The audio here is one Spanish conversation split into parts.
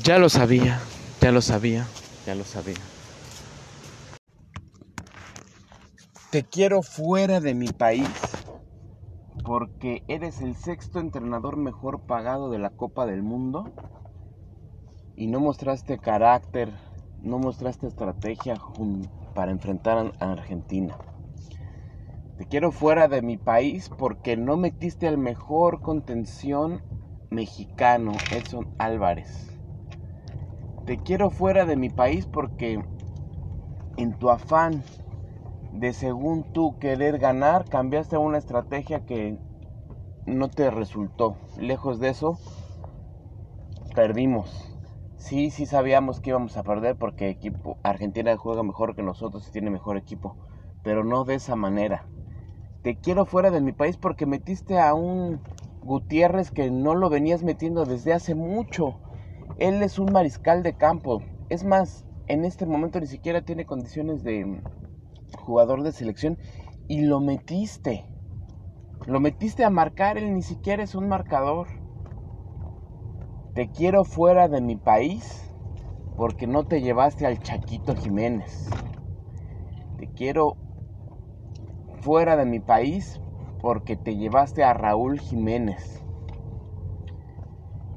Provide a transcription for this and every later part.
Ya lo sabía, ya lo sabía, ya lo sabía. Te quiero fuera de mi país porque eres el sexto entrenador mejor pagado de la Copa del Mundo y no mostraste carácter, no mostraste estrategia para enfrentar a Argentina. Te quiero fuera de mi país porque no metiste al mejor contención mexicano, Edson Álvarez. Te quiero fuera de mi país porque en tu afán de según tú querer ganar, cambiaste una estrategia que no te resultó. Lejos de eso, perdimos. Sí, sí sabíamos que íbamos a perder porque equipo Argentina juega mejor que nosotros y tiene mejor equipo, pero no de esa manera. Te quiero fuera de mi país porque metiste a un Gutiérrez que no lo venías metiendo desde hace mucho él es un mariscal de campo. Es más, en este momento ni siquiera tiene condiciones de jugador de selección y lo metiste. Lo metiste a marcar, él ni siquiera es un marcador. Te quiero fuera de mi país porque no te llevaste al Chaquito Jiménez. Te quiero fuera de mi país porque te llevaste a Raúl Jiménez.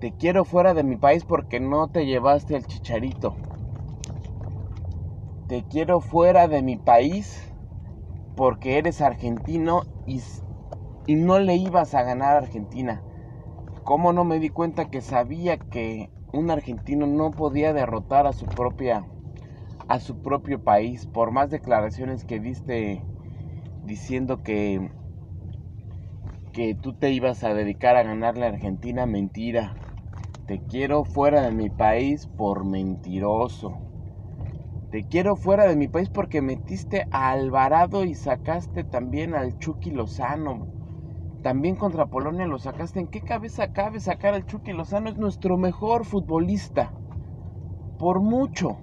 Te quiero fuera de mi país porque no te llevaste el chicharito. Te quiero fuera de mi país porque eres argentino y, y no le ibas a ganar a Argentina. ¿Cómo no me di cuenta que sabía que un argentino no podía derrotar a su propia a su propio país por más declaraciones que diste diciendo que que tú te ibas a dedicar a ganarle a Argentina, mentira. Te quiero fuera de mi país por mentiroso. Te quiero fuera de mi país porque metiste a Alvarado y sacaste también al Chucky Lozano. También contra Polonia lo sacaste. ¿En qué cabeza cabe sacar al Chucky Lozano? Es nuestro mejor futbolista. Por mucho.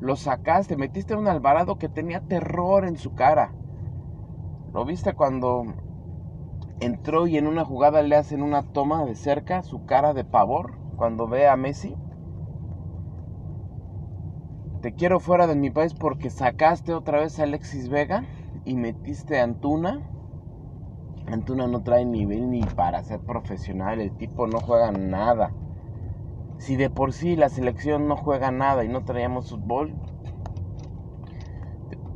Lo sacaste. Metiste a un Alvarado que tenía terror en su cara. ¿Lo viste cuando entró y en una jugada le hacen una toma de cerca, su cara de pavor cuando ve a Messi. Te quiero fuera de mi país porque sacaste otra vez a Alexis Vega y metiste a Antuna. Antuna no trae nivel ni para ser profesional, el tipo no juega nada. Si de por sí la selección no juega nada y no traíamos fútbol,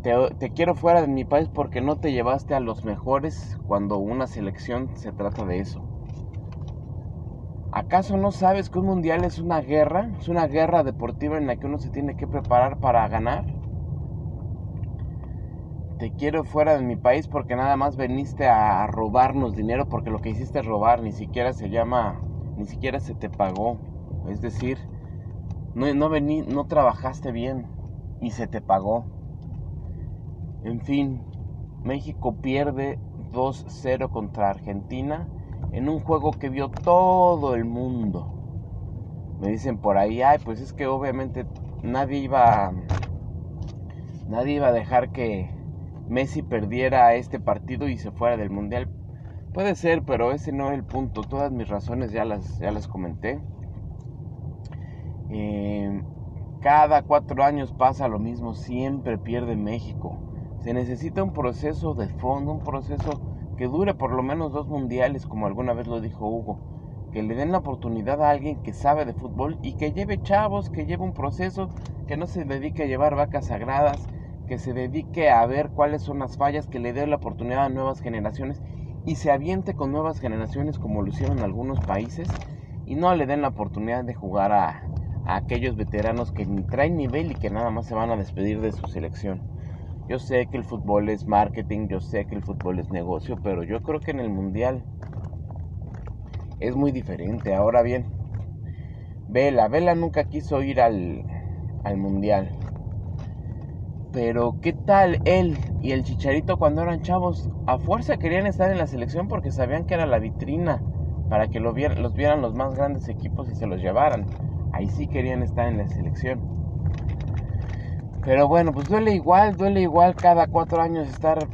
te, quiero fuera de mi país porque no te llevaste a los mejores cuando una selección se trata de eso. ¿Acaso no sabes que un mundial es una guerra? Es una guerra deportiva en la que uno se tiene que preparar para ganar. Te quiero fuera de mi país porque nada más veniste a robarnos dinero porque lo que hiciste es robar, ni siquiera se llama, ni siquiera se te pagó. Es decir, no, no, vení, no trabajaste bien y se te pagó. En fin, México pierde 2-0 contra Argentina en un juego que vio todo el mundo. Me dicen por ahí, ay, pues es que obviamente nadie iba nadie iba a dejar que Messi perdiera este partido y se fuera del mundial. Puede ser, pero ese no es el punto. Todas mis razones ya las, ya las comenté. Eh, cada cuatro años pasa lo mismo, siempre pierde México. Se necesita un proceso de fondo, un proceso que dure por lo menos dos mundiales, como alguna vez lo dijo Hugo. Que le den la oportunidad a alguien que sabe de fútbol y que lleve chavos, que lleve un proceso, que no se dedique a llevar vacas sagradas, que se dedique a ver cuáles son las fallas, que le dé la oportunidad a nuevas generaciones y se aviente con nuevas generaciones como lo hicieron algunos países y no le den la oportunidad de jugar a, a aquellos veteranos que ni traen nivel y que nada más se van a despedir de su selección. Yo sé que el fútbol es marketing, yo sé que el fútbol es negocio, pero yo creo que en el mundial es muy diferente. Ahora bien, Vela, Vela nunca quiso ir al, al mundial. Pero ¿qué tal él y el Chicharito cuando eran chavos? A fuerza querían estar en la selección porque sabían que era la vitrina para que los vieran los más grandes equipos y se los llevaran. Ahí sí querían estar en la selección. Pero bueno, pues duele igual, duele igual cada cuatro años estar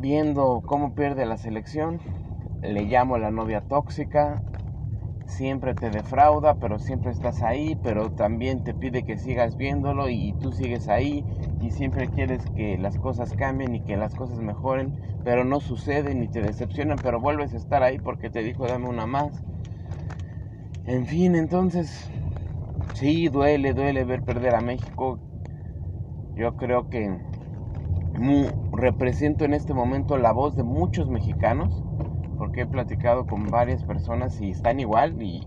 viendo cómo pierde la selección. Le llamo la novia tóxica. siempre te defrauda, pero siempre estás ahí, pero también te pide que sigas viéndolo y, tú sigues ahí y siempre quieres que las cosas cambien y que las cosas mejoren, pero no suceden y te decepcionan, pero vuelves a estar ahí porque te dijo dame una más. En fin, entonces, sí, duele, duele ver perder a México. Yo creo que represento en este momento la voz de muchos mexicanos porque he platicado con varias personas y están igual y,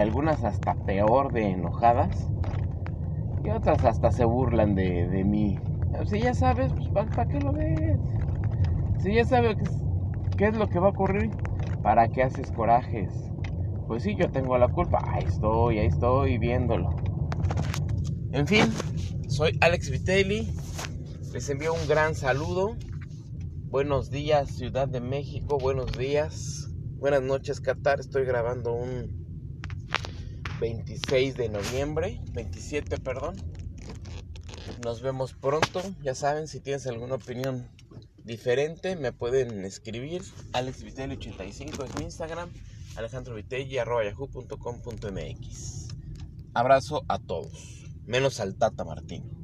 algunas hasta peor de enojadas y otras hasta se burlan de, mí. Si ya sabes, pues ¿para qué lo ves? Si ya sabes qué es lo que va a ocurrir, ¿para qué haces corajes? Pues sí, yo tengo la culpa. Ahí estoy, ahí estoy viéndolo. En fin, soy Alex Vitelli. Les envío un gran saludo. Buenos días Ciudad de México, buenos días. Buenas noches Qatar, estoy grabando un 26 de noviembre, 27 perdón. Nos vemos pronto, ya saben, si tienes alguna opinión diferente me pueden escribir. AlexVitelli85 es mi Instagram, alejandrovitelli.yahoo.com.mx. Abrazo a todos, menos al Tata Martín.